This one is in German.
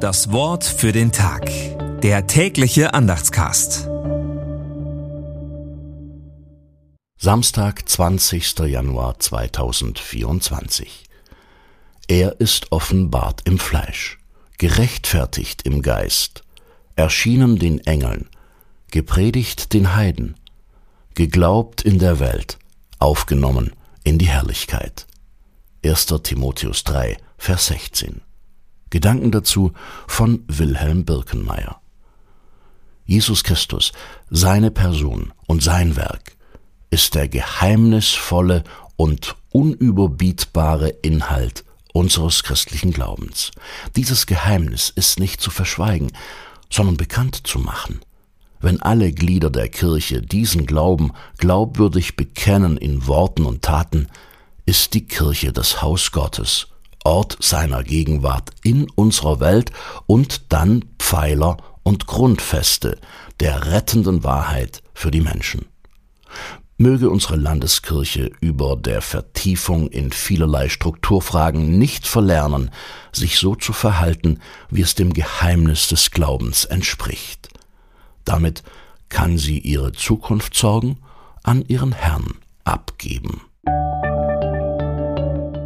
Das Wort für den Tag. Der tägliche Andachtscast. Samstag, 20. Januar 2024. Er ist offenbart im Fleisch, gerechtfertigt im Geist, erschienen den Engeln, gepredigt den Heiden, geglaubt in der Welt, aufgenommen in die Herrlichkeit. 1. Timotheus 3, Vers 16. Gedanken dazu von Wilhelm Birkenmeier. Jesus Christus, seine Person und sein Werk ist der geheimnisvolle und unüberbietbare Inhalt unseres christlichen Glaubens. Dieses Geheimnis ist nicht zu verschweigen, sondern bekannt zu machen. Wenn alle Glieder der Kirche diesen Glauben glaubwürdig bekennen in Worten und Taten, ist die Kirche das Haus Gottes, Ort seiner Gegenwart in unserer Welt und dann Pfeiler und Grundfeste der rettenden Wahrheit für die Menschen. Möge unsere Landeskirche über der Vertiefung in vielerlei Strukturfragen nicht verlernen, sich so zu verhalten, wie es dem Geheimnis des Glaubens entspricht. Damit kann sie ihre Zukunftssorgen an ihren Herrn abgeben.